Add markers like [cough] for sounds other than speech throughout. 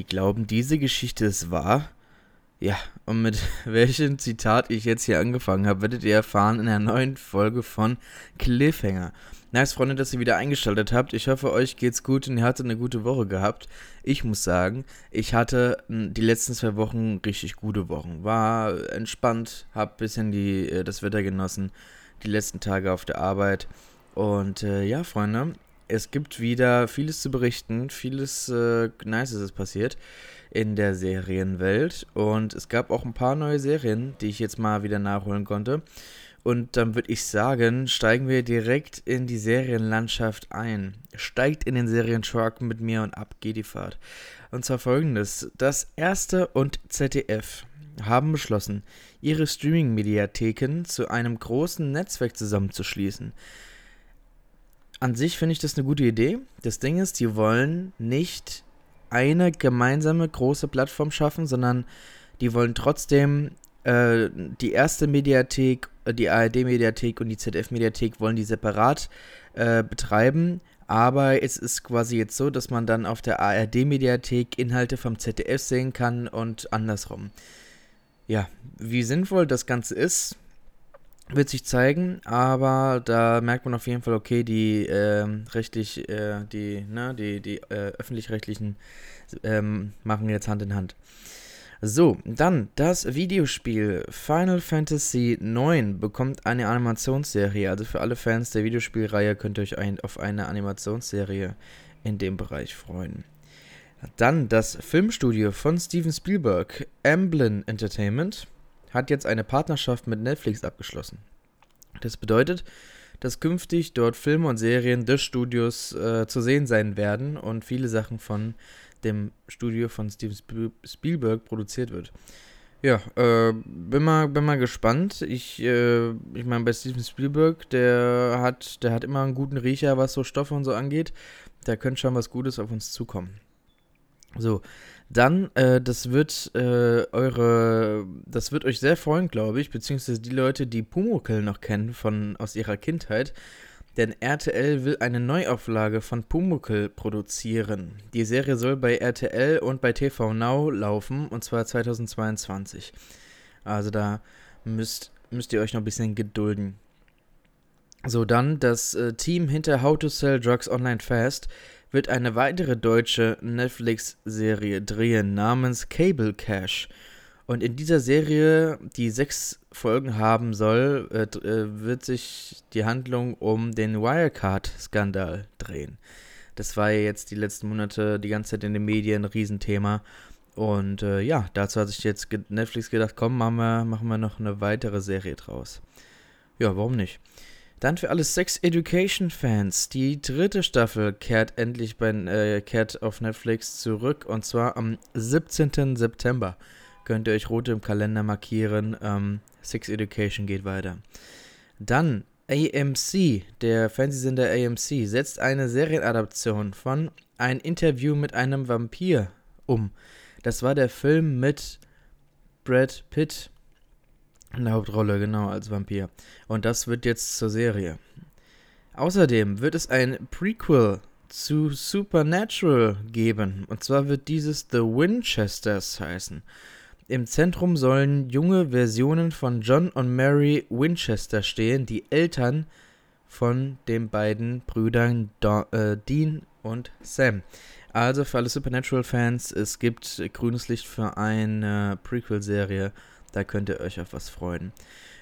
Sie glauben, diese Geschichte ist wahr? Ja, und mit [laughs] welchem Zitat ich jetzt hier angefangen habe, werdet ihr erfahren in der neuen Folge von Cliffhanger. Nice, Freunde, dass ihr wieder eingeschaltet habt. Ich hoffe, euch geht's gut und ihr hattet eine gute Woche gehabt. Ich muss sagen, ich hatte die letzten zwei Wochen richtig gute Wochen. War entspannt, hab bisschen die, äh, das Wetter genossen, die letzten Tage auf der Arbeit. Und äh, ja, Freunde, es gibt wieder vieles zu berichten, vieles äh, Nices ist passiert in der Serienwelt. Und es gab auch ein paar neue Serien, die ich jetzt mal wieder nachholen konnte. Und dann würde ich sagen, steigen wir direkt in die Serienlandschaft ein. Steigt in den Serientruck mit mir und ab geht die Fahrt. Und zwar folgendes: Das erste und ZDF haben beschlossen, ihre Streaming-Mediatheken zu einem großen Netzwerk zusammenzuschließen. An sich finde ich das eine gute Idee. Das Ding ist, die wollen nicht eine gemeinsame große Plattform schaffen, sondern die wollen trotzdem äh, die erste Mediathek, äh, die ARD-Mediathek und die ZDF-Mediathek wollen die separat äh, betreiben. Aber es ist quasi jetzt so, dass man dann auf der ARD-Mediathek Inhalte vom ZDF sehen kann und andersrum. Ja, wie sinnvoll das Ganze ist, wird sich zeigen, aber da merkt man auf jeden Fall, okay, die äh, rechtlich, äh, die, ne, die, die äh, öffentlich-rechtlichen ähm, machen jetzt Hand in Hand. So, dann das Videospiel Final Fantasy IX bekommt eine Animationsserie. Also für alle Fans der Videospielreihe könnt ihr euch ein, auf eine Animationsserie in dem Bereich freuen. Dann das Filmstudio von Steven Spielberg, Amblin Entertainment, hat jetzt eine Partnerschaft mit Netflix abgeschlossen. Das bedeutet, dass künftig dort Filme und Serien des Studios äh, zu sehen sein werden und viele Sachen von dem Studio von Steven Spielberg produziert wird. Ja, äh, bin mal, bin mal gespannt. Ich, äh, ich meine, bei Steven Spielberg, der hat, der hat immer einen guten Riecher, was so Stoffe und so angeht. Da könnte schon was Gutes auf uns zukommen. So, dann, äh, das wird äh, eure, das wird euch sehr freuen, glaube ich, beziehungsweise die Leute, die Pumuckl noch kennen von aus ihrer Kindheit. Denn RTL will eine Neuauflage von Pumuckl produzieren. Die Serie soll bei RTL und bei TV Now laufen, und zwar 2022. Also da müsst, müsst ihr euch noch ein bisschen gedulden. So, dann das äh, Team hinter How to Sell Drugs Online Fast wird eine weitere deutsche Netflix-Serie drehen namens Cable Cash. Und in dieser Serie, die sechs Folgen haben soll, äh, äh, wird sich die Handlung um den Wirecard-Skandal drehen. Das war ja jetzt die letzten Monate die ganze Zeit in den Medien ein Riesenthema. Und äh, ja, dazu hat sich jetzt Netflix gedacht, komm, machen wir, machen wir noch eine weitere Serie draus. Ja, warum nicht? Dann für alle Sex Education Fans, die dritte Staffel kehrt endlich bei äh, kehrt auf Netflix zurück und zwar am 17. September. Könnt ihr euch rot im Kalender markieren. Ähm, Sex Education geht weiter. Dann AMC, der Fernsehsender AMC, setzt eine Serienadaption von Ein Interview mit einem Vampir um. Das war der Film mit Brad Pitt in der Hauptrolle, genau, als Vampir. Und das wird jetzt zur Serie. Außerdem wird es ein Prequel zu Supernatural geben. Und zwar wird dieses The Winchesters heißen. Im Zentrum sollen junge Versionen von John und Mary Winchester stehen, die Eltern von den beiden Brüdern Do äh, Dean und Sam. Also für alle Supernatural-Fans, es gibt grünes Licht für eine Prequel-Serie da könnt ihr euch auf was freuen.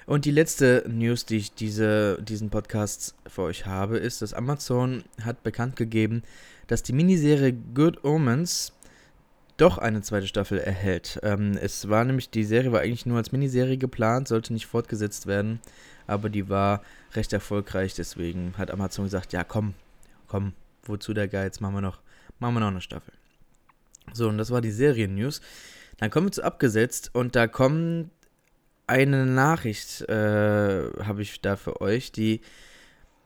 Und die letzte News, die ich diese, diesen Podcast für euch habe, ist, dass Amazon hat bekannt gegeben, dass die Miniserie Good Omens doch eine zweite Staffel erhält. Ähm, es war nämlich, die Serie war eigentlich nur als Miniserie geplant, sollte nicht fortgesetzt werden, aber die war recht erfolgreich, deswegen hat Amazon gesagt, ja komm, komm, wozu der Geiz, machen wir noch, machen wir noch eine Staffel. So, und das war die Serien-News. Dann kommen wir zu abgesetzt und da kommt eine Nachricht, äh, habe ich da für euch, die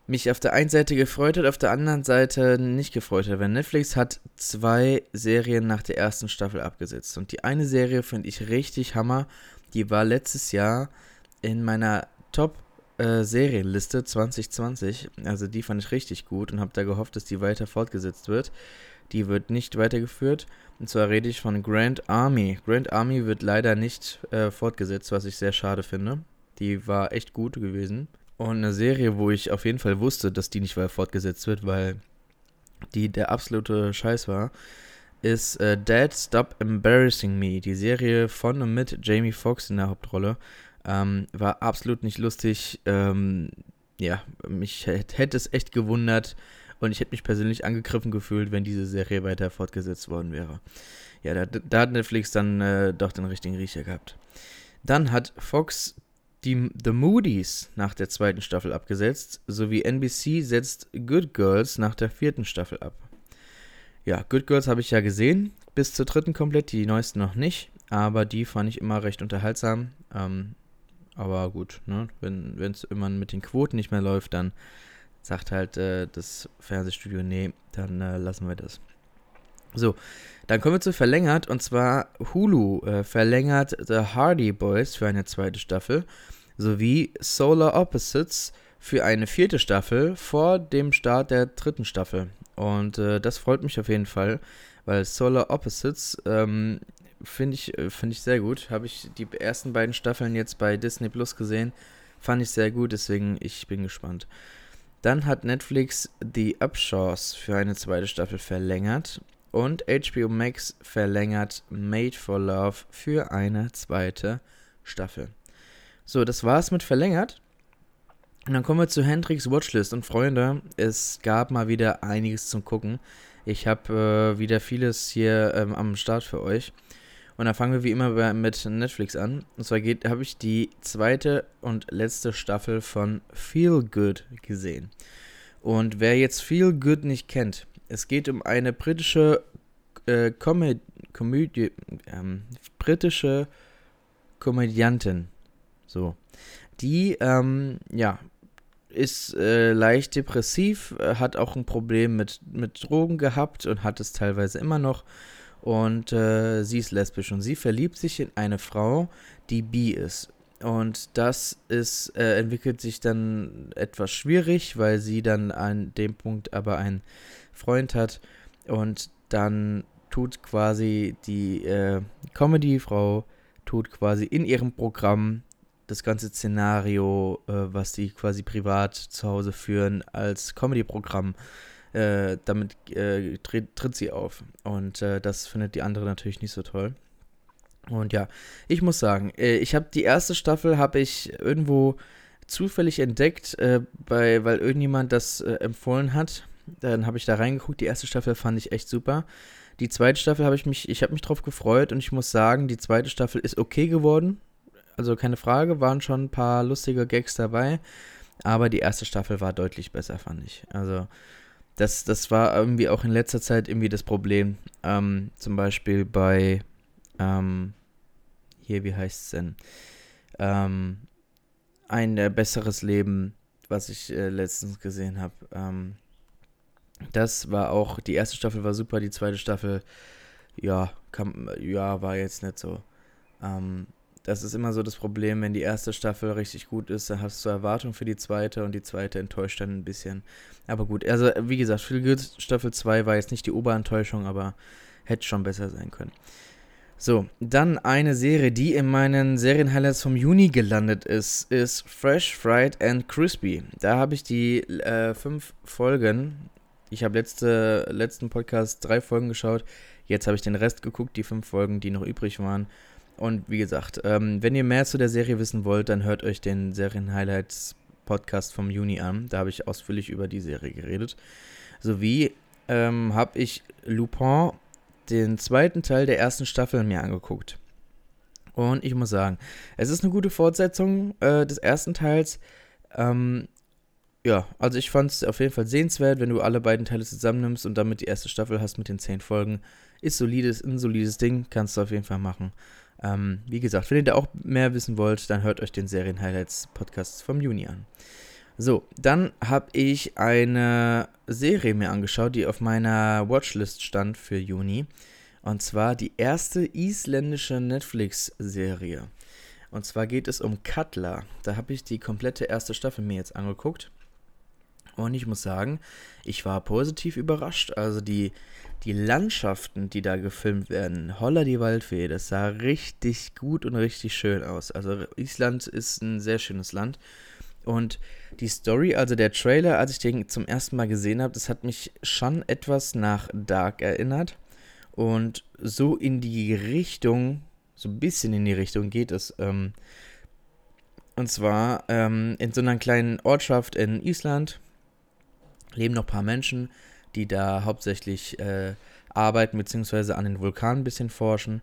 mich auf der einen Seite gefreut hat, auf der anderen Seite nicht gefreut hat. Weil Netflix hat zwei Serien nach der ersten Staffel abgesetzt. Und die eine Serie finde ich richtig Hammer. Die war letztes Jahr in meiner Top äh, Serienliste 2020. Also die fand ich richtig gut und habe da gehofft, dass die weiter fortgesetzt wird. Die wird nicht weitergeführt. Und zwar rede ich von Grand Army. Grand Army wird leider nicht äh, fortgesetzt, was ich sehr schade finde. Die war echt gut gewesen. Und eine Serie, wo ich auf jeden Fall wusste, dass die nicht weiter fortgesetzt wird, weil die der absolute Scheiß war, ist äh, Dad Stop Embarrassing Me. Die Serie von und mit Jamie Foxx in der Hauptrolle. Ähm, war absolut nicht lustig. Ähm, ja, mich hätte es echt gewundert und ich hätte mich persönlich angegriffen gefühlt, wenn diese Serie weiter fortgesetzt worden wäre. Ja, da, da hat Netflix dann äh, doch den richtigen Riecher gehabt. Dann hat Fox die The Moody's nach der zweiten Staffel abgesetzt, sowie NBC setzt Good Girls nach der vierten Staffel ab. Ja, Good Girls habe ich ja gesehen, bis zur dritten komplett, die neuesten noch nicht, aber die fand ich immer recht unterhaltsam. Ähm, aber gut, ne? wenn es immer mit den Quoten nicht mehr läuft, dann sagt halt äh, das Fernsehstudio, nee, dann äh, lassen wir das. So, dann kommen wir zu verlängert und zwar Hulu äh, verlängert The Hardy Boys für eine zweite Staffel sowie Solar Opposites für eine vierte Staffel vor dem Start der dritten Staffel. Und äh, das freut mich auf jeden Fall, weil Solar Opposites ähm, finde ich, äh, find ich sehr gut. Habe ich die ersten beiden Staffeln jetzt bei Disney Plus gesehen. Fand ich sehr gut, deswegen ich bin gespannt. Dann hat Netflix The Upshaws für eine zweite Staffel verlängert und HBO Max verlängert Made for Love für eine zweite Staffel. So, das war's mit verlängert. Und dann kommen wir zu Hendrix Watchlist. Und Freunde, es gab mal wieder einiges zum Gucken. Ich habe äh, wieder vieles hier ähm, am Start für euch. Und dann fangen wir wie immer mit Netflix an. Und zwar habe ich die zweite und letzte Staffel von Feel Good gesehen. Und wer jetzt Feel Good nicht kennt, es geht um eine britische äh, Komödie, ähm, britische Komödiantin, so. Die, ähm, ja, ist äh, leicht depressiv, äh, hat auch ein Problem mit, mit Drogen gehabt und hat es teilweise immer noch. Und äh, sie ist lesbisch und sie verliebt sich in eine Frau, die bi ist. Und das ist, äh, entwickelt sich dann etwas schwierig, weil sie dann an dem Punkt aber einen Freund hat. Und dann tut quasi die äh, Comedy-Frau, tut quasi in ihrem Programm das ganze Szenario, äh, was die quasi privat zu Hause führen, als Comedy-Programm. Äh, damit äh, tritt, tritt, sie auf. Und äh, das findet die andere natürlich nicht so toll. Und ja, ich muss sagen, äh, ich habe die erste Staffel habe ich irgendwo zufällig entdeckt, äh, bei, weil irgendjemand das empfohlen hat. Dann habe ich da reingeguckt. Die erste Staffel fand ich echt super. Die zweite Staffel habe ich mich, ich habe mich drauf gefreut und ich muss sagen, die zweite Staffel ist okay geworden also keine Frage, waren schon ein paar lustige Gags dabei, aber die erste Staffel war deutlich besser, fand ich. Also das, das war irgendwie auch in letzter Zeit irgendwie das Problem. Ähm, zum Beispiel bei, ähm, hier, wie heißt es denn? Ähm, ein äh, besseres Leben, was ich äh, letztens gesehen habe. Ähm, das war auch, die erste Staffel war super, die zweite Staffel, ja, kam, ja, war jetzt nicht so. Das ist immer so das Problem, wenn die erste Staffel richtig gut ist, dann hast du Erwartungen für die zweite und die zweite enttäuscht dann ein bisschen. Aber gut, also wie gesagt, Staffel 2 war jetzt nicht die Oberenttäuschung, aber hätte schon besser sein können. So, dann eine Serie, die in meinen Serienhighlights vom Juni gelandet ist, ist Fresh, Fried and Crispy. Da habe ich die äh, fünf Folgen, ich habe letzte, letzten Podcast drei Folgen geschaut, jetzt habe ich den Rest geguckt, die fünf Folgen, die noch übrig waren. Und wie gesagt, ähm, wenn ihr mehr zu der Serie wissen wollt, dann hört euch den Serien-Highlights Podcast vom Juni an. Da habe ich ausführlich über die Serie geredet. Sowie ähm, habe ich Lupin, den zweiten Teil der ersten Staffel, mir angeguckt. Und ich muss sagen, es ist eine gute Fortsetzung äh, des ersten Teils. Ähm, ja, also ich fand es auf jeden Fall sehenswert, wenn du alle beiden Teile zusammennimmst und damit die erste Staffel hast mit den zehn Folgen. Ist solides, ein solides Ding, kannst du auf jeden Fall machen. Ähm, wie gesagt, wenn ihr da auch mehr wissen wollt, dann hört euch den Serien-Highlights-Podcast vom Juni an. So, dann habe ich eine Serie mir angeschaut, die auf meiner Watchlist stand für Juni. Und zwar die erste isländische Netflix-Serie. Und zwar geht es um Cutler. Da habe ich die komplette erste Staffel mir jetzt angeguckt. Und ich muss sagen, ich war positiv überrascht. Also die, die Landschaften, die da gefilmt werden, holla die Waldfee, das sah richtig gut und richtig schön aus. Also Island ist ein sehr schönes Land. Und die Story, also der Trailer, als ich den zum ersten Mal gesehen habe, das hat mich schon etwas nach Dark erinnert. Und so in die Richtung, so ein bisschen in die Richtung geht es. Ähm, und zwar ähm, in so einer kleinen Ortschaft in Island leben noch ein paar Menschen, die da hauptsächlich äh, arbeiten, beziehungsweise an den Vulkanen ein bisschen forschen.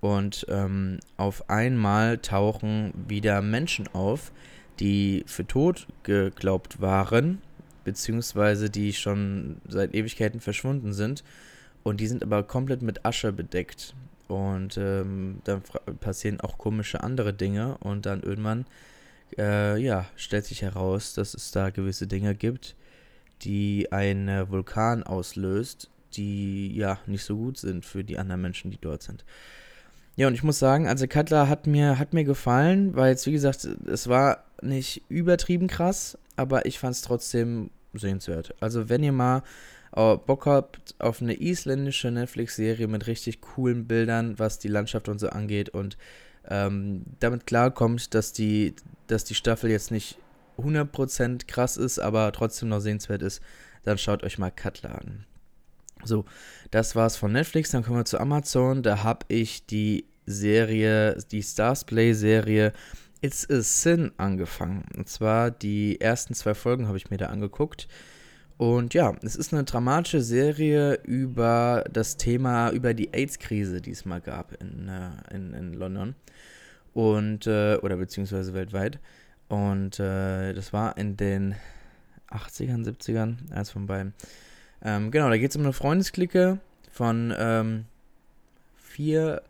Und ähm, auf einmal tauchen wieder Menschen auf, die für tot geglaubt waren, beziehungsweise die schon seit Ewigkeiten verschwunden sind. Und die sind aber komplett mit Asche bedeckt. Und ähm, dann passieren auch komische andere Dinge. Und dann irgendwann, äh, ja, stellt sich heraus, dass es da gewisse Dinge gibt, die einen Vulkan auslöst, die ja nicht so gut sind für die anderen Menschen, die dort sind. Ja, und ich muss sagen, also Cutler hat mir, hat mir gefallen, weil jetzt, wie gesagt, es war nicht übertrieben krass, aber ich fand es trotzdem sehenswert. Also wenn ihr mal äh, Bock habt auf eine isländische Netflix-Serie mit richtig coolen Bildern, was die Landschaft und so angeht und ähm, damit klarkommt, dass die, dass die Staffel jetzt nicht 100% krass ist, aber trotzdem noch sehenswert ist, dann schaut euch mal Cutler an. So, das war's von Netflix. Dann kommen wir zu Amazon. Da habe ich die Serie, die Stars Play Serie It's a Sin angefangen. Und zwar die ersten zwei Folgen habe ich mir da angeguckt. Und ja, es ist eine dramatische Serie über das Thema, über die AIDS-Krise, die es mal gab in, äh, in, in London. Und, äh, oder beziehungsweise weltweit. Und äh, das war in den 80ern, 70ern, eins von beiden. Ähm, genau, da geht es um eine Freundesklicke von ähm, vier,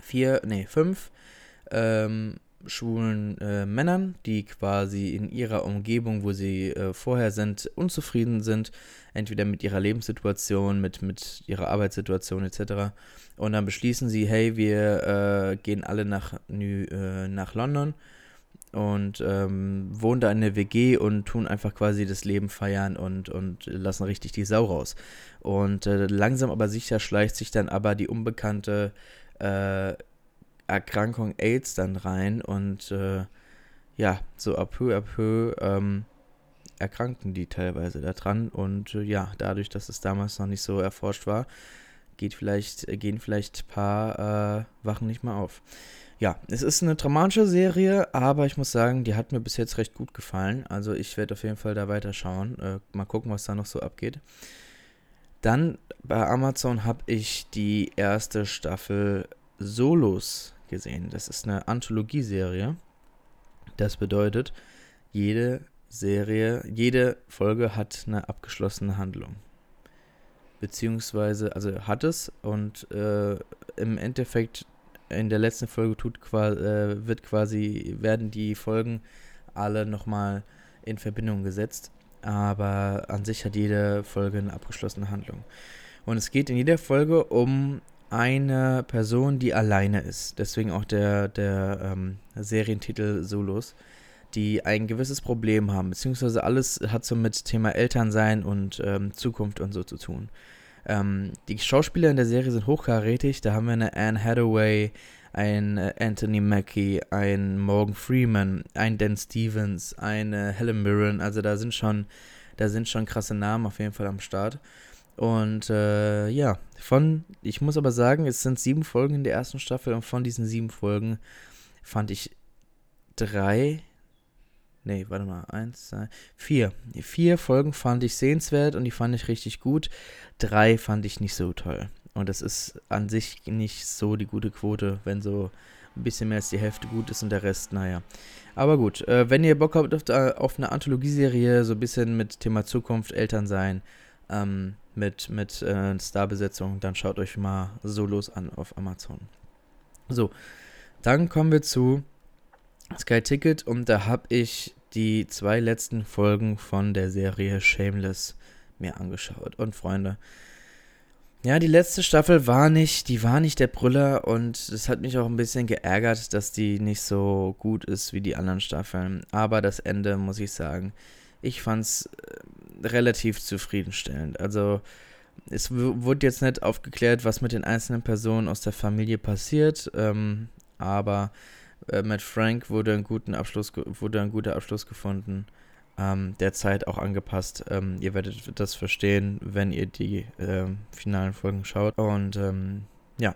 vier, nee, fünf ähm, schwulen äh, Männern, die quasi in ihrer Umgebung, wo sie äh, vorher sind, unzufrieden sind, entweder mit ihrer Lebenssituation, mit, mit ihrer Arbeitssituation etc. Und dann beschließen sie, hey, wir äh, gehen alle nach, äh, nach London und ähm, wohnen da in der WG und tun einfach quasi das Leben feiern und, und lassen richtig die Sau raus. Und äh, langsam aber sicher schleicht sich dann aber die unbekannte äh, Erkrankung AIDS dann rein und äh, ja, so à peu à peu ähm, erkranken die teilweise daran und äh, ja, dadurch, dass es damals noch nicht so erforscht war, geht vielleicht, gehen vielleicht ein paar äh, Wachen nicht mehr auf. Ja, es ist eine dramatische Serie, aber ich muss sagen, die hat mir bis jetzt recht gut gefallen. Also ich werde auf jeden Fall da weiterschauen. Äh, mal gucken, was da noch so abgeht. Dann bei Amazon habe ich die erste Staffel Solos gesehen. Das ist eine Anthologieserie. Das bedeutet, jede Serie, jede Folge hat eine abgeschlossene Handlung. Beziehungsweise, also hat es und äh, im Endeffekt in der letzten Folge tut, äh, wird quasi, werden die Folgen alle nochmal in Verbindung gesetzt. Aber an sich hat jede Folge eine abgeschlossene Handlung. Und es geht in jeder Folge um eine Person, die alleine ist. Deswegen auch der, der ähm, Serientitel Solos, die ein gewisses Problem haben. Beziehungsweise alles hat so mit Thema Elternsein und ähm, Zukunft und so zu tun. Ähm, die Schauspieler in der Serie sind hochkarätig. Da haben wir eine Anne Hathaway, ein äh, Anthony Mackie, ein Morgan Freeman, ein Dan Stevens, eine Helen Mirren. Also da sind schon, da sind schon krasse Namen auf jeden Fall am Start. Und äh, ja, von, ich muss aber sagen, es sind sieben Folgen in der ersten Staffel und von diesen sieben Folgen fand ich drei Nee, warte mal. Eins, zwei, vier. Vier Folgen fand ich sehenswert und die fand ich richtig gut. Drei fand ich nicht so toll. Und das ist an sich nicht so die gute Quote, wenn so ein bisschen mehr als die Hälfte gut ist und der Rest, naja. Aber gut, äh, wenn ihr Bock habt auf, äh, auf eine Anthologieserie, so ein bisschen mit Thema Zukunft, Elternsein, ähm, mit, mit äh, Starbesetzung, dann schaut euch mal Solos an auf Amazon. So, dann kommen wir zu Sky Ticket und da habe ich die zwei letzten Folgen von der Serie Shameless mir angeschaut. Und Freunde, ja, die letzte Staffel war nicht, die war nicht der Brüller und es hat mich auch ein bisschen geärgert, dass die nicht so gut ist wie die anderen Staffeln. Aber das Ende, muss ich sagen, ich fand es äh, relativ zufriedenstellend. Also, es wurde jetzt nicht aufgeklärt, was mit den einzelnen Personen aus der Familie passiert, ähm, aber äh, mit Frank wurde ein, guten Abschluss, wurde ein guter Abschluss gefunden, ähm, der Zeit auch angepasst. Ähm, ihr werdet das verstehen, wenn ihr die ähm, finalen Folgen schaut. Und ähm, ja,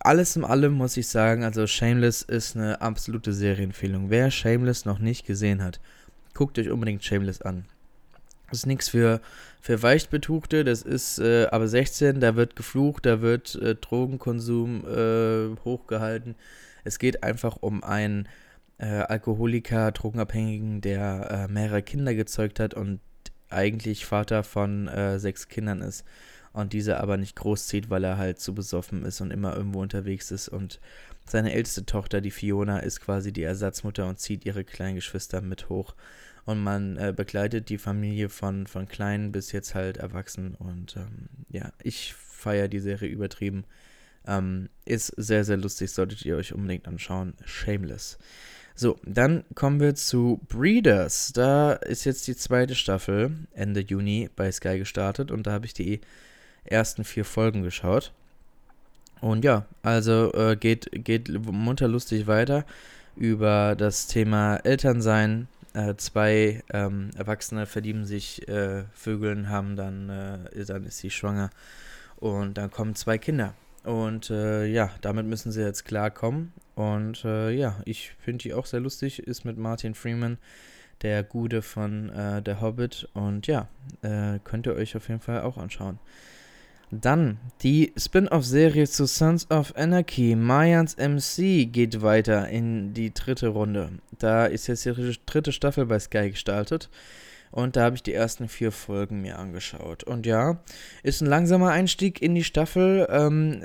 alles in allem muss ich sagen, also Shameless ist eine absolute Serienempfehlung. Wer Shameless noch nicht gesehen hat, guckt euch unbedingt Shameless an. Das ist nichts für, für Weichtbetuchte, das ist äh, aber 16, da wird geflucht, da wird äh, Drogenkonsum äh, hochgehalten. Es geht einfach um einen äh, Alkoholiker, Drogenabhängigen, der äh, mehrere Kinder gezeugt hat und eigentlich Vater von äh, sechs Kindern ist und diese aber nicht großzieht, weil er halt zu besoffen ist und immer irgendwo unterwegs ist und seine älteste Tochter, die Fiona, ist quasi die Ersatzmutter und zieht ihre kleinen Geschwister mit hoch und man äh, begleitet die Familie von, von klein bis jetzt halt erwachsen und ähm, ja, ich feiere die Serie übertrieben. Ähm, ist sehr, sehr lustig, solltet ihr euch unbedingt anschauen. Shameless. So, dann kommen wir zu Breeders. Da ist jetzt die zweite Staffel Ende Juni bei Sky gestartet und da habe ich die ersten vier Folgen geschaut. Und ja, also äh, geht, geht munter lustig weiter über das Thema Elternsein. Äh, zwei ähm, Erwachsene verlieben sich, äh, Vögeln haben dann, äh, dann ist sie schwanger und dann kommen zwei Kinder. Und äh, ja, damit müssen sie jetzt klarkommen. Und äh, ja, ich finde die auch sehr lustig, ist mit Martin Freeman der Gude von äh, Der Hobbit. Und ja, äh, könnt ihr euch auf jeden Fall auch anschauen. Dann die Spin-off-Serie zu Sons of Anarchy, Mayans MC, geht weiter in die dritte Runde. Da ist jetzt die dritte Staffel bei Sky gestartet. Und da habe ich die ersten vier Folgen mir angeschaut. Und ja, ist ein langsamer Einstieg in die Staffel. Ähm,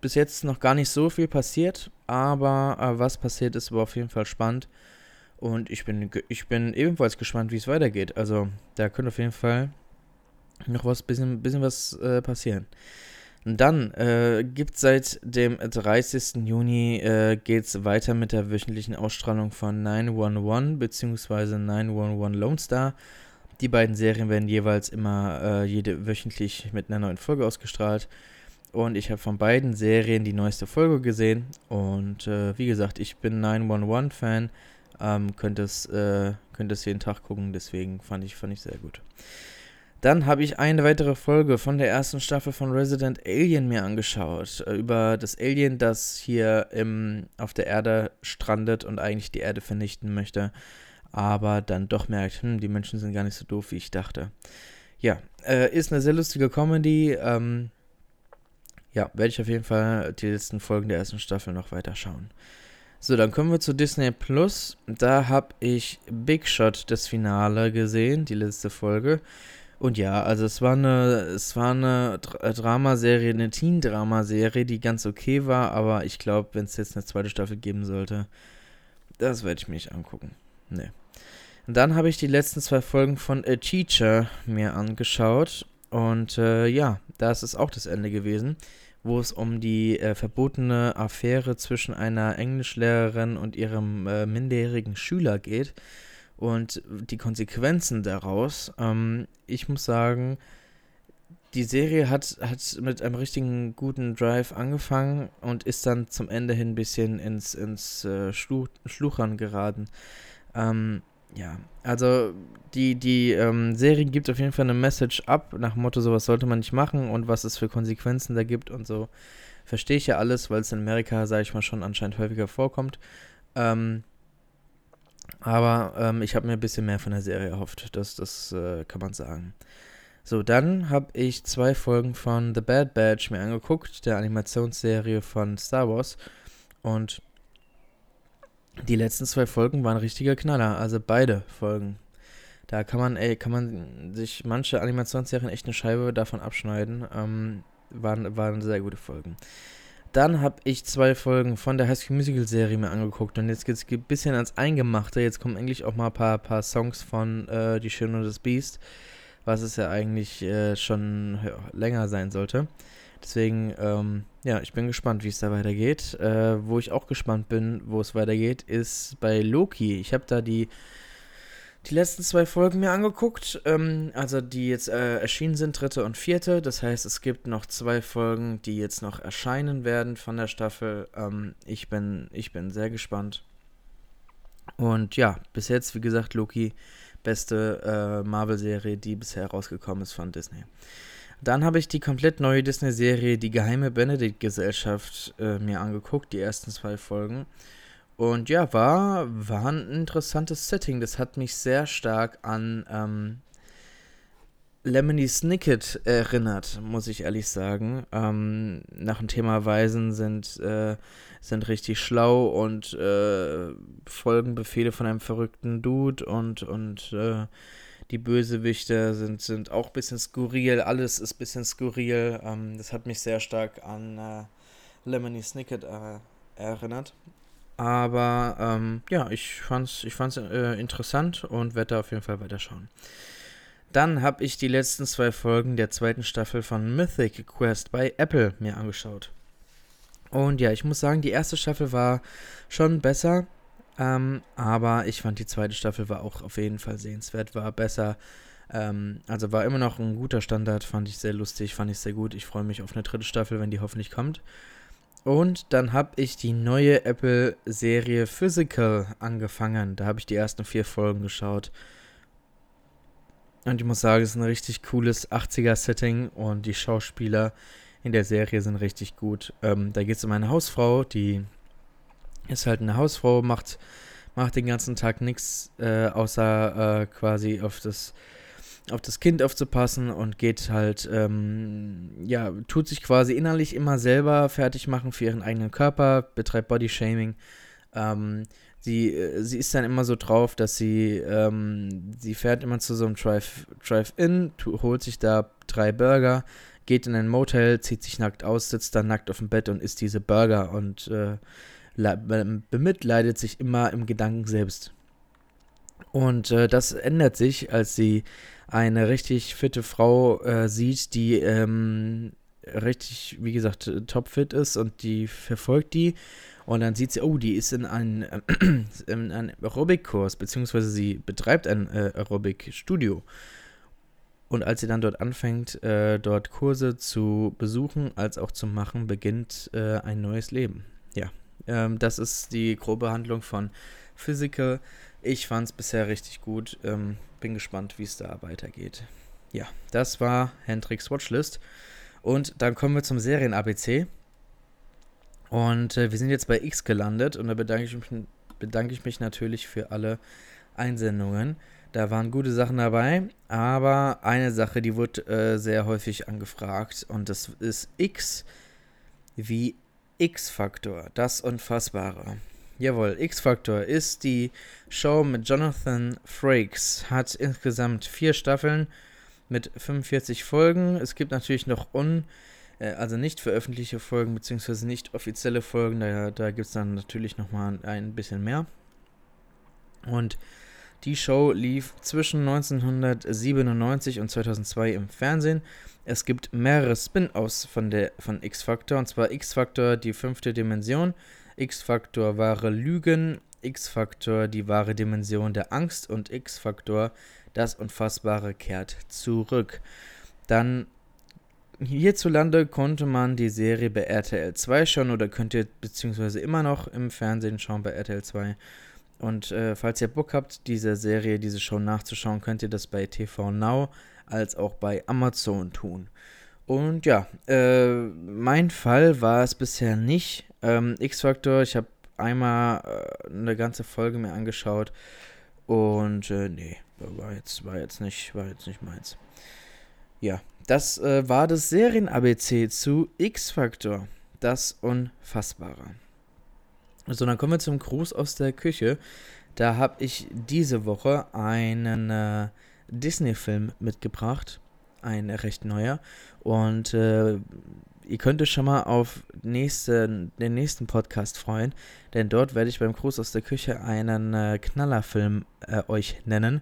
bis jetzt noch gar nicht so viel passiert, aber äh, was passiert ist, war auf jeden Fall spannend. Und ich bin, ich bin ebenfalls gespannt, wie es weitergeht. Also, da könnte auf jeden Fall noch was, bisschen, bisschen was äh, passieren. Dann äh, gibt seit dem 30. Juni äh, geht es weiter mit der wöchentlichen Ausstrahlung von 911 bzw. 911 Lone Star. Die beiden Serien werden jeweils immer äh, jede wöchentlich mit einer neuen Folge ausgestrahlt. Und ich habe von beiden Serien die neueste Folge gesehen. Und äh, wie gesagt, ich bin 911-Fan. Ähm, könnte es, äh, jeden Tag gucken, deswegen fand ich, fand ich sehr gut. Dann habe ich eine weitere Folge von der ersten Staffel von Resident Alien mir angeschaut. Äh, über das Alien, das hier im, auf der Erde strandet und eigentlich die Erde vernichten möchte. Aber dann doch merkt, hm, die Menschen sind gar nicht so doof, wie ich dachte. Ja, äh, ist eine sehr lustige Comedy. Ähm, ja, werde ich auf jeden Fall die letzten Folgen der ersten Staffel noch weiter schauen. So, dann kommen wir zu Disney Plus. Da habe ich Big Shot, das Finale, gesehen, die letzte Folge. Und ja, also es war eine, es war eine äh, Dramaserie, eine Teen-Dramaserie, die ganz okay war, aber ich glaube, wenn es jetzt eine zweite Staffel geben sollte, das werde ich mir nicht angucken. Nee. Und dann habe ich die letzten zwei Folgen von A Teacher mir angeschaut. Und äh, ja, das ist auch das Ende gewesen, wo es um die äh, verbotene Affäre zwischen einer Englischlehrerin und ihrem äh, minderjährigen Schüler geht und die Konsequenzen daraus. Ähm, ich muss sagen, die Serie hat, hat mit einem richtigen guten Drive angefangen und ist dann zum Ende hin ein bisschen ins, ins äh, Schluch, Schluchern geraten. Ähm, ja, also die, die ähm, Serie gibt auf jeden Fall eine Message ab, nach dem Motto, sowas sollte man nicht machen und was es für Konsequenzen da gibt und so. Verstehe ich ja alles, weil es in Amerika, sage ich mal, schon anscheinend häufiger vorkommt. Ähm, aber ähm, ich habe mir ein bisschen mehr von der Serie erhofft. Das, das äh, kann man sagen. So, dann habe ich zwei Folgen von The Bad Batch mir angeguckt, der Animationsserie von Star Wars. Und die letzten zwei Folgen waren richtige Knaller. Also beide Folgen. Da kann man, ey, kann man sich manche Animationsserien echt eine Scheibe davon abschneiden. Ähm, waren, waren sehr gute Folgen. Dann habe ich zwei Folgen von der High School Musical Serie mir angeguckt und jetzt geht es ein bisschen ans Eingemachte. Jetzt kommen eigentlich auch mal ein paar, paar Songs von äh, Die Schöne und das Biest, was es ja eigentlich äh, schon ja, länger sein sollte. Deswegen, ähm, ja, ich bin gespannt, wie es da weitergeht. Äh, wo ich auch gespannt bin, wo es weitergeht, ist bei Loki. Ich habe da die die letzten zwei Folgen mir angeguckt, ähm, also die jetzt äh, erschienen sind, dritte und vierte. Das heißt, es gibt noch zwei Folgen, die jetzt noch erscheinen werden von der Staffel. Ähm, ich, bin, ich bin sehr gespannt. Und ja, bis jetzt, wie gesagt, Loki, beste äh, Marvel-Serie, die bisher rausgekommen ist von Disney. Dann habe ich die komplett neue Disney-Serie Die geheime Benedict-Gesellschaft äh, mir angeguckt, die ersten zwei Folgen. Und ja, war, war ein interessantes Setting. Das hat mich sehr stark an ähm, Lemony Snicket erinnert, muss ich ehrlich sagen. Ähm, nach dem Thema Weisen sind, äh, sind richtig schlau und äh, folgen Befehle von einem verrückten Dude und, und äh, die Bösewichte sind, sind auch ein bisschen skurril. Alles ist ein bisschen skurril. Ähm, das hat mich sehr stark an äh, Lemony Snicket äh, erinnert. Aber ähm, ja, ich fand's, ich fand's äh, interessant und werde da auf jeden Fall weiterschauen. Dann habe ich die letzten zwei Folgen der zweiten Staffel von Mythic Quest bei Apple mir angeschaut. Und ja, ich muss sagen, die erste Staffel war schon besser, ähm, aber ich fand die zweite Staffel war auch auf jeden Fall sehenswert, war besser. Ähm, also war immer noch ein guter Standard, fand ich sehr lustig, fand ich sehr gut. Ich freue mich auf eine dritte Staffel, wenn die hoffentlich kommt. Und dann habe ich die neue Apple-Serie Physical angefangen. Da habe ich die ersten vier Folgen geschaut. Und ich muss sagen, es ist ein richtig cooles 80er-Setting und die Schauspieler in der Serie sind richtig gut. Ähm, da geht es um eine Hausfrau, die ist halt eine Hausfrau, macht, macht den ganzen Tag nichts, äh, außer äh, quasi auf das auf das Kind aufzupassen und geht halt, ähm, ja, tut sich quasi innerlich immer selber fertig machen für ihren eigenen Körper, betreibt Bodyshaming. Ähm, sie, äh, sie ist dann immer so drauf, dass sie, ähm, sie fährt immer zu so einem Drive-In, Drive holt sich da drei Burger, geht in ein Motel, zieht sich nackt aus, sitzt dann nackt auf dem Bett und isst diese Burger und äh, bemitleidet sich immer im Gedanken selbst. Und äh, das ändert sich, als sie eine richtig fitte Frau äh, sieht, die ähm, richtig, wie gesagt, topfit ist und die verfolgt die. Und dann sieht sie, oh, die ist in einem [clears throat] äh, ein Aerobic-Kurs, beziehungsweise sie betreibt ein äh, Aerobic-Studio. Und als sie dann dort anfängt, äh, dort Kurse zu besuchen, als auch zu machen, beginnt äh, ein neues Leben. Ja, ähm, das ist die grobe Handlung von Physical. Ich fand es bisher richtig gut. Ähm, bin gespannt, wie es da weitergeht. Ja, das war Hendrix Watchlist. Und dann kommen wir zum Serien-ABC. Und äh, wir sind jetzt bei X gelandet und da bedanke ich, mich, bedanke ich mich natürlich für alle Einsendungen. Da waren gute Sachen dabei, aber eine Sache, die wurde äh, sehr häufig angefragt und das ist X wie X-Faktor, das Unfassbare. Jawohl, X-Factor ist die Show mit Jonathan Frakes. Hat insgesamt vier Staffeln mit 45 Folgen. Es gibt natürlich noch un, äh, also nicht veröffentlichte Folgen, beziehungsweise nicht offizielle Folgen. Da, da gibt es dann natürlich nochmal ein bisschen mehr. Und die Show lief zwischen 1997 und 2002 im Fernsehen. Es gibt mehrere Spin-offs von, von X-Factor, und zwar X-Factor, die fünfte Dimension, X-Faktor wahre Lügen, X-Faktor die wahre Dimension der Angst und X-Faktor das Unfassbare kehrt zurück. Dann hierzulande konnte man die Serie bei RTL 2 schauen oder könnt ihr beziehungsweise immer noch im Fernsehen schauen bei RTL 2. Und äh, falls ihr Bock habt, diese Serie, diese Show nachzuschauen, könnt ihr das bei TV Now als auch bei Amazon tun. Und ja, äh, mein Fall war es bisher nicht. Ähm, X-Factor, ich habe einmal äh, eine ganze Folge mir angeschaut und äh, nee, war jetzt, war jetzt nicht, war jetzt nicht meins. Ja, das äh, war das Serien-ABC zu X-Factor, das Unfassbare. So, dann kommen wir zum Gruß aus der Küche. Da habe ich diese Woche einen äh, Disney-Film mitgebracht ein recht neuer. Und äh, ihr könnt euch schon mal auf nächste, den nächsten Podcast freuen, denn dort werde ich beim Gruß aus der Küche einen äh, Knallerfilm äh, euch nennen.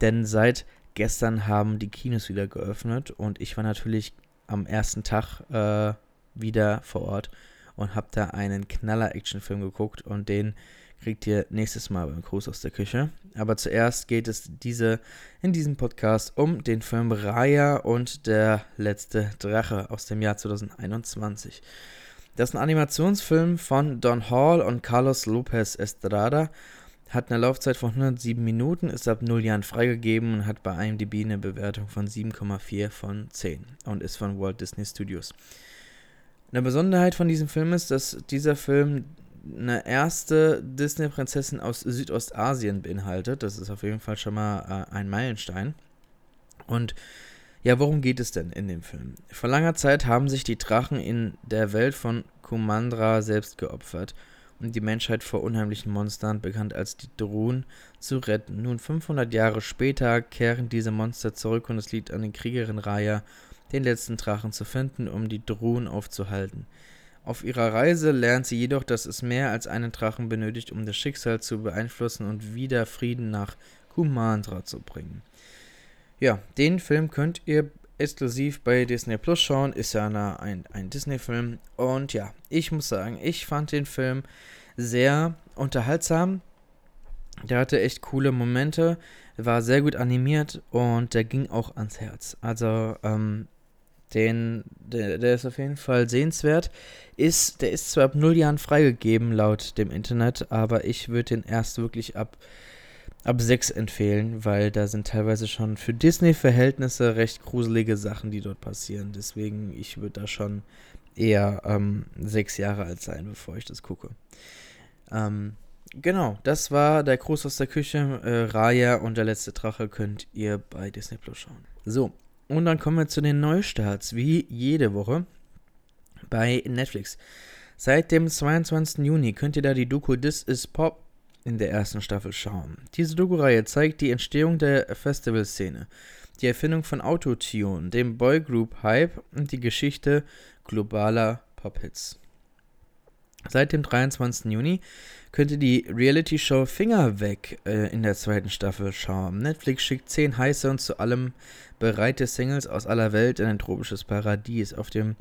Denn seit gestern haben die Kinos wieder geöffnet und ich war natürlich am ersten Tag äh, wieder vor Ort und habe da einen Knaller-Actionfilm geguckt und den kriegt ihr nächstes Mal beim Gruß aus der Küche. Aber zuerst geht es diese, in diesem Podcast um den Film Raya und der letzte Drache aus dem Jahr 2021. Das ist ein Animationsfilm von Don Hall und Carlos Lopez Estrada. Hat eine Laufzeit von 107 Minuten, ist ab 0 Jahren freigegeben und hat bei IMDb eine Bewertung von 7,4 von 10 und ist von Walt Disney Studios. Eine Besonderheit von diesem Film ist, dass dieser Film eine erste Disney-Prinzessin aus Südostasien beinhaltet. Das ist auf jeden Fall schon mal äh, ein Meilenstein. Und ja, worum geht es denn in dem Film? Vor langer Zeit haben sich die Drachen in der Welt von Kumandra selbst geopfert, um die Menschheit vor unheimlichen Monstern, bekannt als die Drohnen, zu retten. Nun 500 Jahre später kehren diese Monster zurück und es liegt an den Kriegerin Raya, den letzten Drachen zu finden, um die Drohnen aufzuhalten. Auf ihrer Reise lernt sie jedoch, dass es mehr als einen Drachen benötigt, um das Schicksal zu beeinflussen und wieder Frieden nach Kumandra zu bringen. Ja, den Film könnt ihr exklusiv bei Disney Plus schauen. Ist ja eine, ein, ein Disney-Film. Und ja, ich muss sagen, ich fand den Film sehr unterhaltsam. Der hatte echt coole Momente, war sehr gut animiert und der ging auch ans Herz. Also, ähm, den, der, der ist auf jeden Fall sehenswert. Ist, der ist zwar ab 0 Jahren freigegeben laut dem Internet, aber ich würde den erst wirklich ab, ab 6 empfehlen, weil da sind teilweise schon für Disney-Verhältnisse recht gruselige Sachen, die dort passieren. Deswegen, ich würde da schon eher ähm, 6 Jahre alt sein, bevor ich das gucke. Ähm, genau, das war der Gruß aus der Küche. Äh, Raya und der letzte Drache könnt ihr bei Disney Plus schauen. So, und dann kommen wir zu den Neustarts, wie jede Woche bei Netflix. Seit dem 22. Juni könnt ihr da die Doku This is Pop in der ersten Staffel schauen. Diese Doku-Reihe zeigt die Entstehung der Festivalszene, die Erfindung von Autotune, dem Boygroup-Hype und die Geschichte globaler Pop-Hits. Seit dem 23. Juni könnt ihr die Reality-Show Finger weg äh, in der zweiten Staffel schauen. Netflix schickt 10 heiße und zu allem bereite Singles aus aller Welt in ein tropisches Paradies. Auf dem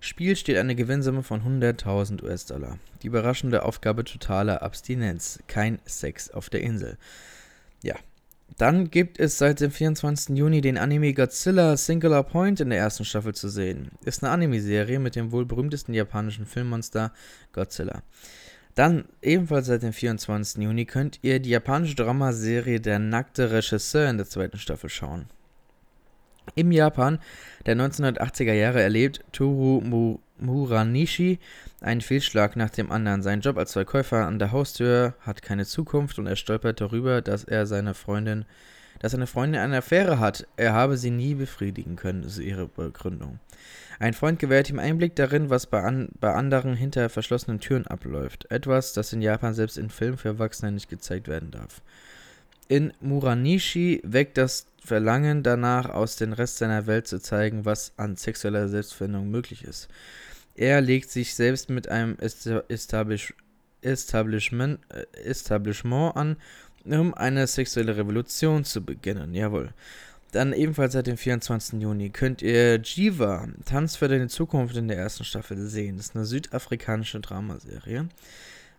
Spiel steht eine Gewinnsumme von 100.000 US-Dollar. Die überraschende Aufgabe totaler Abstinenz. Kein Sex auf der Insel. Ja. Dann gibt es seit dem 24. Juni den Anime Godzilla Singular Point in der ersten Staffel zu sehen. Ist eine Anime-Serie mit dem wohl berühmtesten japanischen Filmmonster Godzilla. Dann ebenfalls seit dem 24. Juni könnt ihr die japanische Dramaserie Der nackte Regisseur in der zweiten Staffel schauen. Im Japan der 1980er Jahre erlebt Toru Muranishi einen Fehlschlag nach dem anderen. Sein Job als Verkäufer an der Haustür hat keine Zukunft und er stolpert darüber, dass er seine Freundin, dass seine Freundin eine Affäre hat. Er habe sie nie befriedigen können, ist ihre Begründung. Ein Freund gewährt ihm Einblick darin, was bei, an, bei anderen hinter verschlossenen Türen abläuft. Etwas, das in Japan selbst in Filmen für Erwachsene nicht gezeigt werden darf. In Muranishi weckt das Verlangen danach, aus dem Rest seiner Welt zu zeigen, was an sexueller Selbstfindung möglich ist. Er legt sich selbst mit einem Establish Establishment, äh, Establishment an, um eine sexuelle Revolution zu beginnen. Jawohl. Dann ebenfalls seit dem 24. Juni könnt ihr Jiva, Tanz für deine Zukunft in der ersten Staffel sehen. Das ist eine südafrikanische Dramaserie.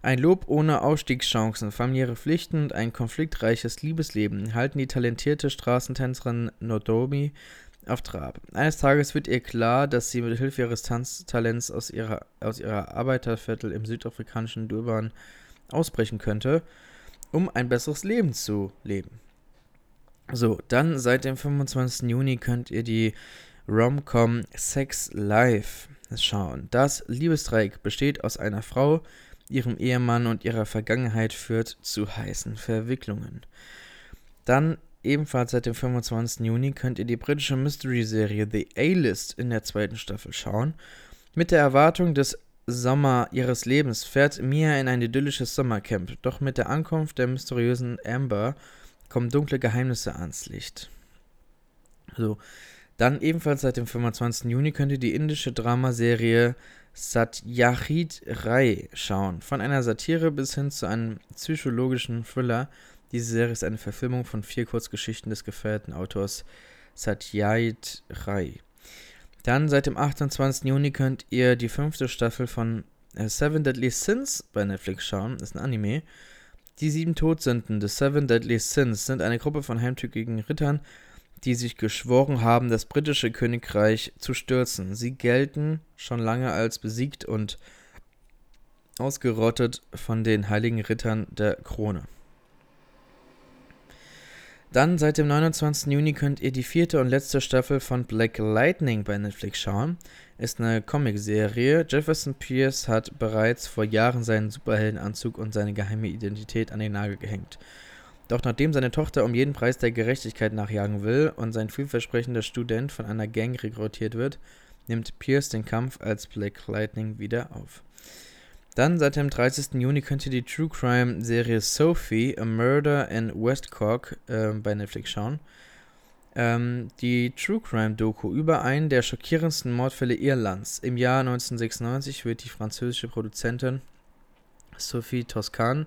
Ein Lob ohne Aufstiegschancen, familiäre Pflichten und ein konfliktreiches Liebesleben halten die talentierte Straßentänzerin Nodomi auf Trab. Eines Tages wird ihr klar, dass sie mit Hilfe ihres Tanztalents aus ihrer, aus ihrer Arbeiterviertel im südafrikanischen Durban ausbrechen könnte, um ein besseres Leben zu leben. So, dann seit dem 25. Juni könnt ihr die Rom-Com Sex Life schauen. Das Liebesdreieck besteht aus einer Frau, ihrem Ehemann und ihrer Vergangenheit führt zu heißen Verwicklungen. Dann ebenfalls seit dem 25. Juni könnt ihr die britische Mystery-Serie The A-List in der zweiten Staffel schauen. Mit der Erwartung des Sommer ihres Lebens fährt Mia in ein idyllisches Sommercamp, doch mit der Ankunft der mysteriösen Amber kommen dunkle Geheimnisse ans Licht. So, dann ebenfalls seit dem 25. Juni könnt ihr die indische Dramaserie Satyajit Ray schauen. Von einer Satire bis hin zu einem psychologischen Thriller. Diese Serie ist eine Verfilmung von vier Kurzgeschichten des gefeierten Autors Satyajit Ray. Dann seit dem 28. Juni könnt ihr die fünfte Staffel von äh, Seven Deadly Sins bei Netflix schauen. Das ist ein Anime. Die sieben Todsünden, The Seven Deadly Sins, sind eine Gruppe von heimtückigen Rittern, die sich geschworen haben, das britische Königreich zu stürzen. Sie gelten schon lange als besiegt und ausgerottet von den heiligen Rittern der Krone. Dann seit dem 29. Juni könnt ihr die vierte und letzte Staffel von Black Lightning bei Netflix schauen. Ist eine Comicserie. Jefferson Pierce hat bereits vor Jahren seinen Superheldenanzug und seine geheime Identität an den Nagel gehängt. Doch nachdem seine Tochter um jeden Preis der Gerechtigkeit nachjagen will und sein vielversprechender Student von einer Gang rekrutiert wird, nimmt Pierce den Kampf als Black Lightning wieder auf. Dann seit dem 30. Juni könnt ihr die True Crime Serie Sophie, A Murder in West Cork äh, bei Netflix schauen. Ähm, die True Crime Doku über einen der schockierendsten Mordfälle Irlands. Im Jahr 1996 wird die französische Produzentin Sophie Toscan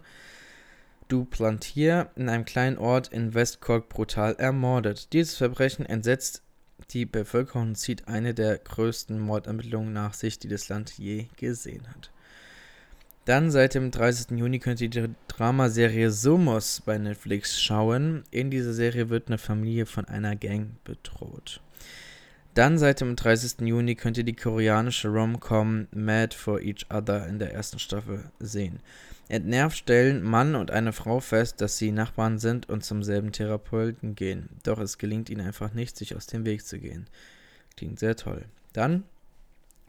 du Plantier in einem kleinen Ort in West Cork brutal ermordet. Dieses Verbrechen entsetzt die Bevölkerung und zieht eine der größten Mordermittlungen nach sich, die das Land je gesehen hat. Dann seit dem 30. Juni könnt ihr die Dramaserie Somos bei Netflix schauen. In dieser Serie wird eine Familie von einer Gang bedroht. Dann seit dem 30. Juni könnt ihr die koreanische Rom-Com Mad for Each Other in der ersten Staffel sehen. Entnervt stellen Mann und eine Frau fest, dass sie Nachbarn sind und zum selben Therapeuten gehen. Doch es gelingt ihnen einfach nicht, sich aus dem Weg zu gehen. Klingt sehr toll. Dann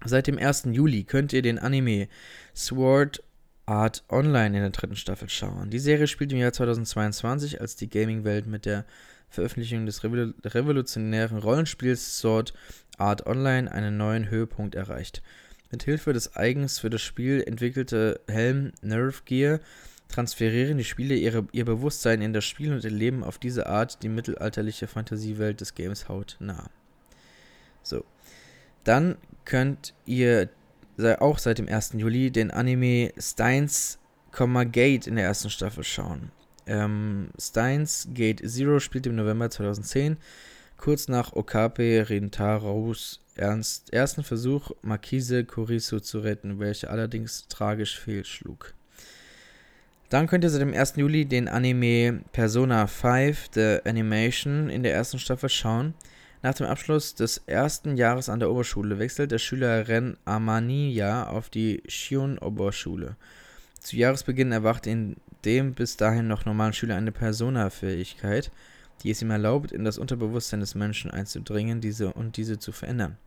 Seit dem 1. Juli könnt ihr den Anime Sword Art Online in der dritten Staffel schauen. Die Serie spielt im Jahr 2022, als die Gaming-Welt mit der Veröffentlichung des revolutionären Rollenspiels Sword Art Online einen neuen Höhepunkt erreicht. Mit Hilfe des eigens für das Spiel entwickelte Helm Nerve Gear transferieren die Spieler ihre, ihr Bewusstsein in das Spiel und erleben auf diese Art die mittelalterliche Fantasiewelt des Games hautnah. So. Dann könnt ihr auch seit dem 1. Juli den Anime Steins, Gate in der ersten Staffel schauen. Ähm, Steins Gate Zero spielt im November 2010, kurz nach Okape Rintaros ersten Versuch, Marquise Kurisu zu retten, welcher allerdings tragisch fehlschlug. Dann könnt ihr seit dem 1. Juli den Anime Persona 5 The Animation in der ersten Staffel schauen. Nach dem Abschluss des ersten Jahres an der Oberschule wechselt der Schüler Ren Amaniya auf die Shion-Oberschule. Zu Jahresbeginn erwacht in dem bis dahin noch normalen Schüler eine Persona-Fähigkeit, die es ihm erlaubt, in das Unterbewusstsein des Menschen einzudringen diese und diese zu verändern.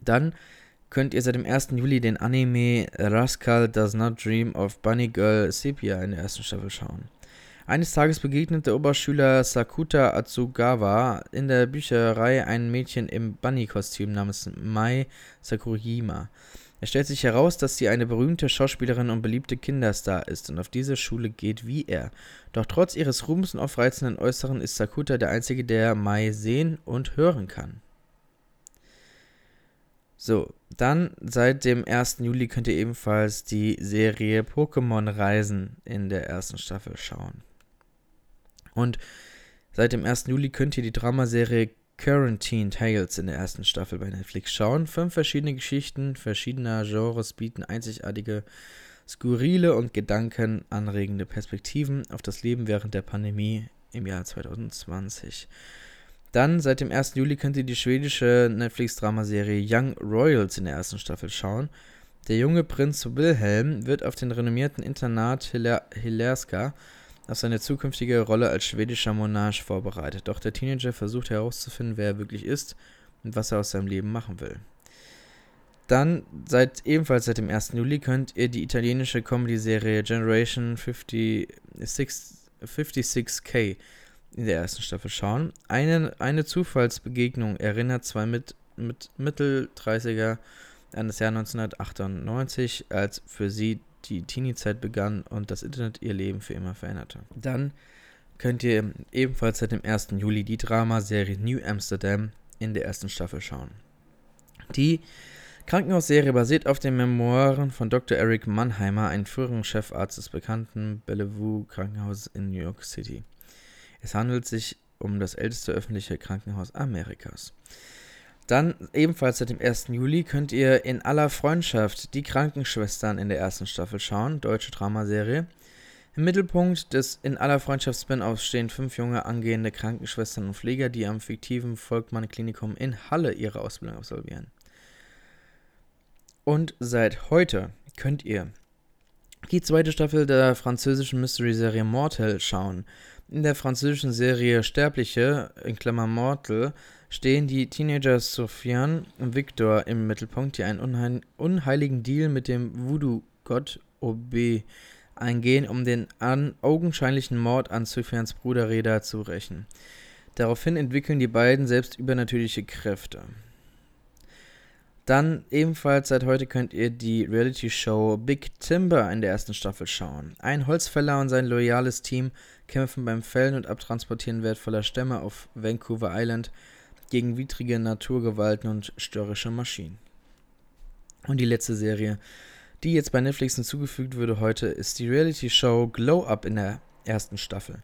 Dann könnt ihr seit dem 1. Juli den Anime Rascal Does Not Dream of Bunny Girl Sepia in der ersten Staffel schauen. Eines Tages begegnet der Oberschüler Sakuta Atsugawa in der Bücherei einem Mädchen im Bunny-Kostüm namens Mai Sakurima. Es stellt sich heraus, dass sie eine berühmte Schauspielerin und beliebte Kinderstar ist und auf diese Schule geht wie er. Doch trotz ihres Ruhms und aufreizenden Äußeren ist Sakuta der Einzige, der Mai sehen und hören kann. So, dann seit dem 1. Juli könnt ihr ebenfalls die Serie Pokémon Reisen in der ersten Staffel schauen. Und seit dem 1. Juli könnt ihr die Dramaserie Quarantine Tales in der ersten Staffel bei Netflix schauen. Fünf verschiedene Geschichten verschiedener Genres bieten einzigartige, skurrile und gedankenanregende Perspektiven auf das Leben während der Pandemie im Jahr 2020. Dann, seit dem 1. Juli, könnt ihr die schwedische Netflix-Dramaserie Young Royals in der ersten Staffel schauen. Der junge Prinz Wilhelm wird auf den renommierten Internat Hilerska auf seine zukünftige Rolle als schwedischer Monarch vorbereitet. Doch der Teenager versucht herauszufinden, wer er wirklich ist und was er aus seinem Leben machen will. Dann, seit ebenfalls seit dem 1. Juli, könnt ihr die italienische Comedy-Serie Generation 56, 56K in der ersten Staffel schauen. Eine, eine Zufallsbegegnung erinnert zwei mit, mit Mittel-30er an das Jahr 1998, als für sie die Teenie-Zeit begann und das Internet ihr Leben für immer veränderte. Dann könnt ihr ebenfalls seit dem 1. Juli die Dramaserie New Amsterdam in der ersten Staffel schauen. Die Krankenhausserie basiert auf den Memoiren von Dr. Eric Mannheimer, einem früheren Chefarzt des bekannten Bellevue Krankenhauses in New York City. Es handelt sich um das älteste öffentliche Krankenhaus Amerikas. Dann ebenfalls seit dem 1. Juli könnt ihr in aller Freundschaft die Krankenschwestern in der ersten Staffel schauen, deutsche Dramaserie. Im Mittelpunkt des in aller Freundschaft Spin-offs stehen fünf junge angehende Krankenschwestern und Pfleger, die am fiktiven Volkmann Klinikum in Halle ihre Ausbildung absolvieren. Und seit heute könnt ihr die zweite Staffel der französischen Mystery-Serie Mortal schauen. In der französischen Serie Sterbliche, in Klammer Mortal, stehen die Teenager Sofiane und Victor im Mittelpunkt, die einen unheiligen Deal mit dem Voodoo-Gott Obe eingehen, um den augenscheinlichen Mord an Sufjans Bruder Reda zu rächen. Daraufhin entwickeln die beiden selbst übernatürliche Kräfte. Dann ebenfalls seit heute könnt ihr die Reality-Show Big Timber in der ersten Staffel schauen. Ein Holzfäller und sein loyales Team kämpfen beim Fällen und Abtransportieren wertvoller Stämme auf Vancouver Island gegen widrige Naturgewalten und störrische Maschinen. Und die letzte Serie die jetzt bei Netflix hinzugefügt wurde heute, ist die Reality-Show Glow Up in der ersten Staffel.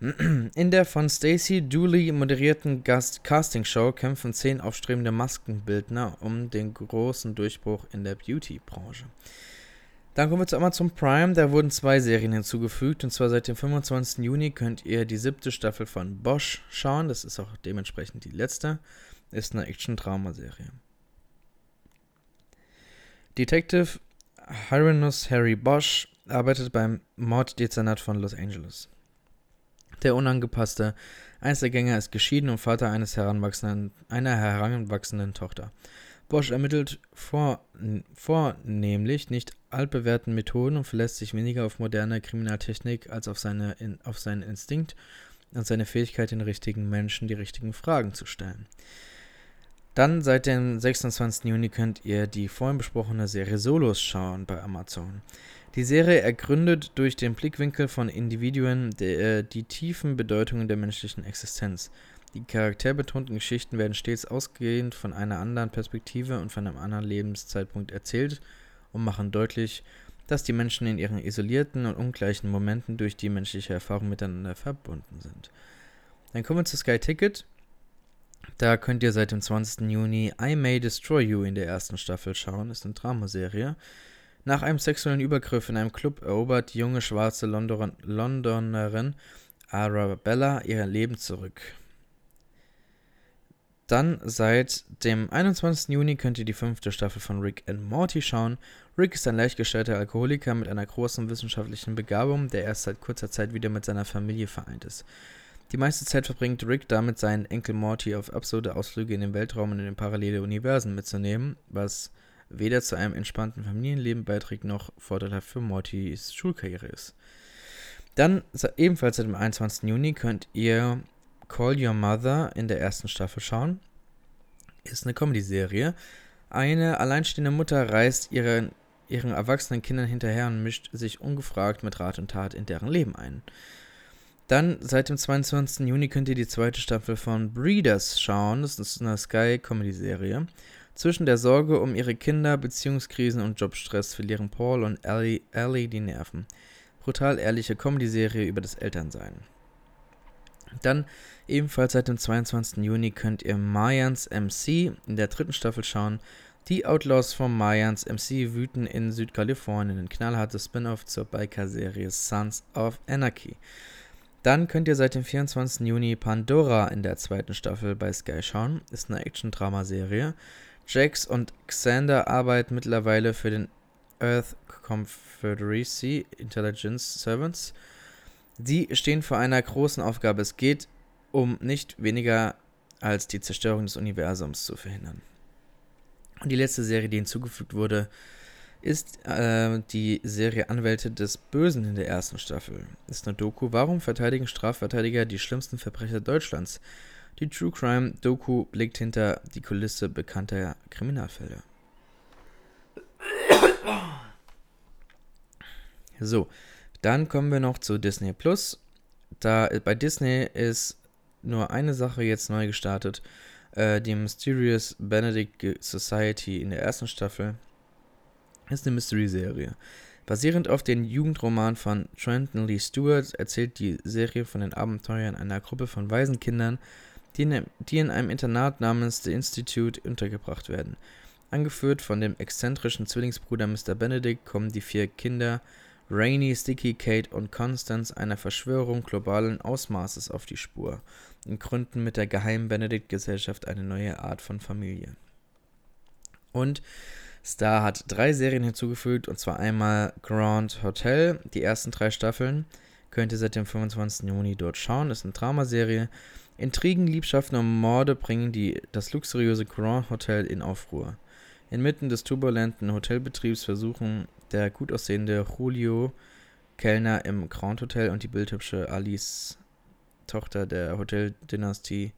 In der von Stacey Dooley moderierten Gast-Casting-Show kämpfen zehn aufstrebende Maskenbildner um den großen Durchbruch in der Beauty-Branche. Dann kommen wir zu Amazon Prime. Da wurden zwei Serien hinzugefügt. Und zwar seit dem 25. Juni könnt ihr die siebte Staffel von Bosch schauen. Das ist auch dementsprechend die letzte. Ist eine Action-Drama-Serie. Detective Hieronymus Harry Bosch arbeitet beim Morddezernat von Los Angeles. Der unangepasste Einzelgänger ist geschieden und Vater eines heranwachsenden, einer heranwachsenden Tochter. Bosch ermittelt vor, vornehmlich nicht altbewährten Methoden und verlässt sich weniger auf moderne Kriminaltechnik als auf, seine, in, auf seinen Instinkt und seine Fähigkeit, den richtigen Menschen die richtigen Fragen zu stellen. Dann seit dem 26. Juni könnt ihr die vorhin besprochene Serie Solos schauen bei Amazon. Die Serie ergründet durch den Blickwinkel von Individuen die, äh, die tiefen Bedeutungen der menschlichen Existenz. Die charakterbetonten Geschichten werden stets ausgehend von einer anderen Perspektive und von einem anderen Lebenszeitpunkt erzählt und machen deutlich, dass die Menschen in ihren isolierten und ungleichen Momenten durch die menschliche Erfahrung miteinander verbunden sind. Dann kommen wir zu Sky Ticket. Da könnt ihr seit dem 20. Juni I May Destroy You in der ersten Staffel schauen. Ist eine Dramaserie. Nach einem sexuellen Übergriff in einem Club erobert die junge schwarze London Londonerin Arabella ihr Leben zurück. Dann seit dem 21. Juni könnt ihr die fünfte Staffel von Rick and Morty schauen. Rick ist ein leichtgestellter Alkoholiker mit einer großen wissenschaftlichen Begabung, der erst seit kurzer Zeit wieder mit seiner Familie vereint ist. Die meiste Zeit verbringt Rick damit, seinen Enkel Morty auf absurde Ausflüge in den Weltraum und in den parallele Universen mitzunehmen, was weder zu einem entspannten Familienleben beiträgt, noch vorteilhaft für Mortys Schulkarriere ist. Dann, ebenfalls seit dem 21. Juni, könnt ihr Call Your Mother in der ersten Staffel schauen. Ist eine Comedy-Serie. Eine alleinstehende Mutter reist ihren, ihren erwachsenen Kindern hinterher und mischt sich ungefragt mit Rat und Tat in deren Leben ein. Dann seit dem 22. Juni könnt ihr die zweite Staffel von Breeders schauen. Das ist eine Sky-Comedy-Serie. Zwischen der Sorge um ihre Kinder, Beziehungskrisen und Jobstress verlieren Paul und Ellie, Ellie die Nerven. Brutal ehrliche Comedy-Serie über das Elternsein. Dann ebenfalls seit dem 22. Juni könnt ihr Mayans MC in der dritten Staffel schauen. Die Outlaws von Mayans MC wüten in Südkalifornien. Ein knallhartes Spin-off zur Biker-Serie Sons of Anarchy. Dann könnt ihr seit dem 24. Juni Pandora in der zweiten Staffel bei Sky schauen. Ist eine Action-Drama-Serie. Jax und Xander arbeiten mittlerweile für den Earth Confederacy Intelligence Servants. Die stehen vor einer großen Aufgabe. Es geht um nicht weniger als die Zerstörung des Universums zu verhindern. Und die letzte Serie, die hinzugefügt wurde, ist äh, die Serie Anwälte des Bösen in der ersten Staffel. Ist eine Doku. Warum verteidigen Strafverteidiger die schlimmsten Verbrecher Deutschlands? Die True Crime Doku blickt hinter die Kulisse bekannter Kriminalfälle. So, dann kommen wir noch zu Disney Plus. Da bei Disney ist nur eine Sache jetzt neu gestartet. Äh, die Mysterious Benedict Society in der ersten Staffel ist eine Mystery-Serie. Basierend auf dem Jugendroman von Trenton Lee Stewart erzählt die Serie von den Abenteuern einer Gruppe von Waisenkindern, die in, die in einem Internat namens The Institute untergebracht werden. Angeführt von dem exzentrischen Zwillingsbruder Mr. Benedict kommen die vier Kinder Rainy, Sticky, Kate und Constance einer Verschwörung globalen Ausmaßes auf die Spur und gründen mit der geheimen Benedict-Gesellschaft eine neue Art von Familie. Und Star hat drei Serien hinzugefügt, und zwar einmal Grand Hotel, die ersten drei Staffeln. Könnt ihr seit dem 25. Juni dort schauen. Ist eine Dramaserie. Intrigen, Liebschaften und Morde bringen die, das luxuriöse Grand Hotel in Aufruhr. Inmitten des turbulenten Hotelbetriebs versuchen der gut aussehende Julio, Kellner im Grand Hotel und die bildhübsche Alice, Tochter der Hoteldynastie,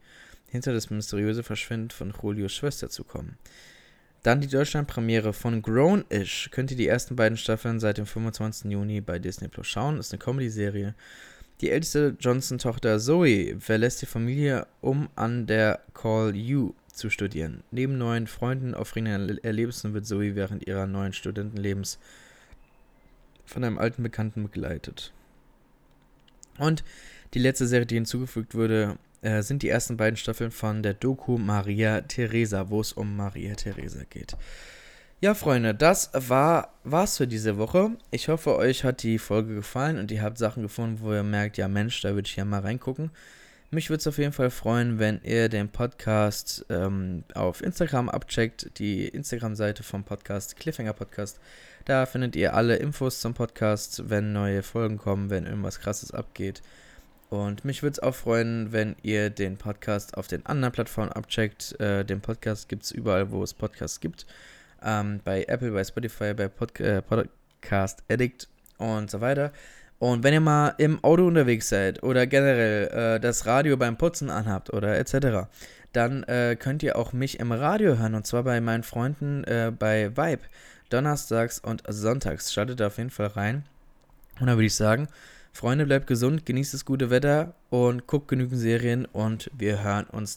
hinter das mysteriöse Verschwinden von Julios Schwester zu kommen. Dann die Deutschlandpremiere von Grown-ish. Könnt ihr die ersten beiden Staffeln seit dem 25. Juni bei Disney Plus schauen. Ist eine Comedy-Serie. Die älteste Johnson-Tochter Zoe verlässt die Familie, um an der Call U zu studieren. Neben neuen Freunden aufregenden Erlebnissen wird Zoe während ihrer neuen Studentenlebens von einem alten Bekannten begleitet. Und die letzte Serie, die hinzugefügt wurde, äh, sind die ersten beiden Staffeln von der Doku Maria Theresa, wo es um Maria Theresa geht. Ja, Freunde, das war war's für diese Woche. Ich hoffe, euch hat die Folge gefallen und ihr habt Sachen gefunden, wo ihr merkt, ja Mensch, da würde ich ja mal reingucken. Mich würde es auf jeden Fall freuen, wenn ihr den Podcast ähm, auf Instagram abcheckt, die Instagram-Seite vom Podcast, Cliffhanger Podcast. Da findet ihr alle Infos zum Podcast, wenn neue Folgen kommen, wenn irgendwas Krasses abgeht. Und mich würde es auch freuen, wenn ihr den Podcast auf den anderen Plattformen abcheckt. Äh, den Podcast gibt es überall, wo es Podcasts gibt. Ähm, bei Apple, bei Spotify, bei Pod äh, Podcast Addict und so weiter. Und wenn ihr mal im Auto unterwegs seid oder generell äh, das Radio beim Putzen anhabt oder etc., dann äh, könnt ihr auch mich im Radio hören und zwar bei meinen Freunden äh, bei Vibe. Donnerstags und Sonntags. Schaltet da auf jeden Fall rein. Und dann würde ich sagen, Freunde, bleibt gesund, genießt das gute Wetter und guckt genügend Serien und wir hören uns